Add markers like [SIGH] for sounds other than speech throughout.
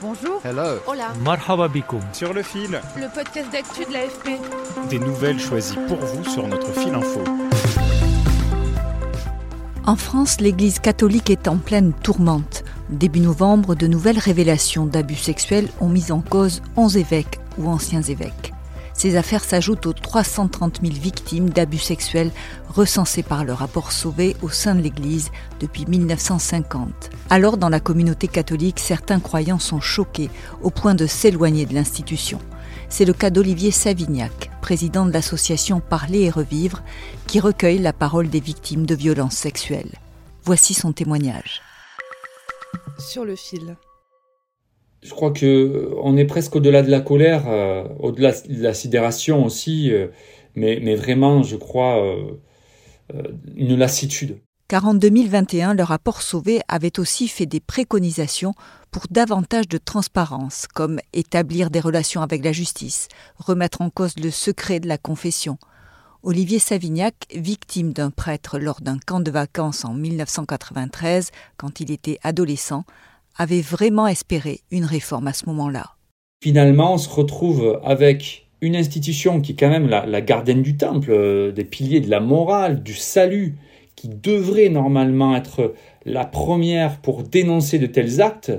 Bonjour. Hello. Hola. Marhaba. Sur le fil, Le podcast d'actu de l'AFP. des nouvelles choisies pour vous sur notre fil info. En France, l'Église catholique est en pleine tourmente. Début novembre, de nouvelles révélations d'abus sexuels ont mis en cause 11 évêques ou anciens évêques. Ces affaires s'ajoutent aux 330 000 victimes d'abus sexuels recensées par le rapport Sauvé au sein de l'Église depuis 1950. Alors, dans la communauté catholique, certains croyants sont choqués au point de s'éloigner de l'institution. C'est le cas d'Olivier Savignac, président de l'association Parler et Revivre, qui recueille la parole des victimes de violences sexuelles. Voici son témoignage. Sur le fil. Je crois que euh, on est presque au-delà de la colère, euh, au-delà de la sidération aussi, euh, mais, vraiment, je crois, une lassitude. Car en 2021, le rapport Sauvé avait aussi fait des préconisations pour davantage de transparence, comme établir des relations avec la justice, remettre en cause le secret de la confession. Olivier Savignac, victime d'un prêtre lors d'un camp de vacances en 1993, quand il était adolescent, avait vraiment espéré une réforme à ce moment-là. Finalement, on se retrouve avec une institution qui est quand même la, la gardienne du temple, euh, des piliers de la morale, du salut, qui devrait normalement être la première pour dénoncer de tels actes,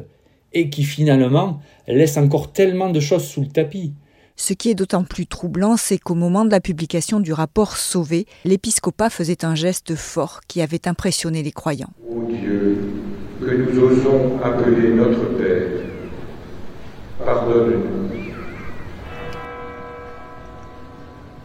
et qui finalement laisse encore tellement de choses sous le tapis. Ce qui est d'autant plus troublant, c'est qu'au moment de la publication du rapport Sauvé, l'épiscopat faisait un geste fort qui avait impressionné les croyants. Ô Dieu, que nous osons appeler notre Père, pardonne-nous.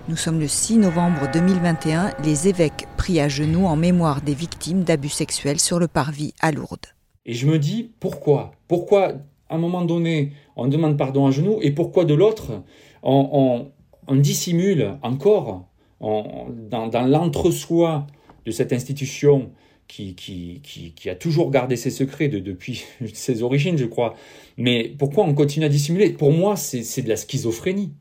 Nous sommes le 6 novembre 2021, les évêques prient à genoux en mémoire des victimes d'abus sexuels sur le parvis à Lourdes. Et je me dis, pourquoi? Pourquoi, à un moment donné, on demande pardon à genoux, et pourquoi de l'autre, on, on- on dissimule encore on- dans, dans l'entre-soi de cette institution qui, a toujours gardé ses secrets de- depuis [LAUGHS] ses origines, je crois. Mais pourquoi on continue à dissimuler? Pour moi, c'est de la schizophrénie.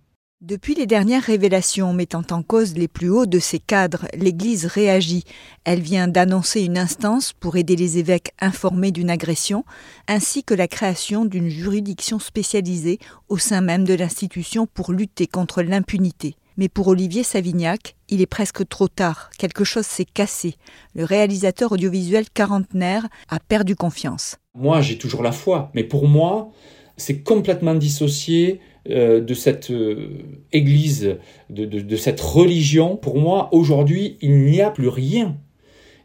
Depuis les dernières révélations mettant en cause les plus hauts de ses cadres, l'Église réagit. Elle vient d'annoncer une instance pour aider les évêques informés d'une agression, ainsi que la création d'une juridiction spécialisée au sein même de l'institution pour lutter contre l'impunité. Mais pour Olivier Savignac, il est presque trop tard, quelque chose s'est cassé. Le réalisateur audiovisuel quarantenaire a perdu confiance. Moi, j'ai toujours la foi, mais pour moi, c'est complètement dissocié euh, de cette euh, église, de, cette religion. Pour moi, aujourd'hui, il n'y a plus rien.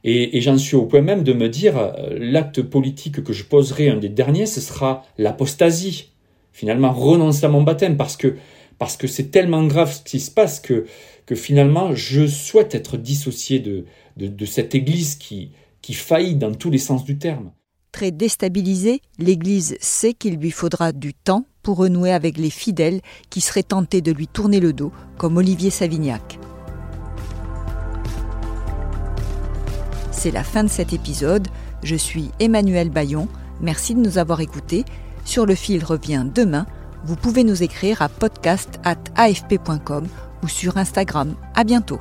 Et, et j'en suis au point même de me dire, euh, l'acte politique que je poserai, un des derniers, ce sera l'apostasie. Finalement, renoncer à mon baptême, parce que parce que c'est tellement grave ce qui se passe que, que finalement, je souhaite être dissocié de, de, cette église qui, qui faillit dans tous les sens du terme. Très déstabilisée, l'Église sait qu'il lui faudra du temps pour renouer avec les fidèles qui seraient tentés de lui tourner le dos, comme Olivier Savignac. C'est la fin de cet épisode. Je suis Emmanuel Bayon. Merci de nous avoir écoutés. Sur le fil revient demain. Vous pouvez nous écrire à podcast@afp.com ou sur Instagram. À bientôt.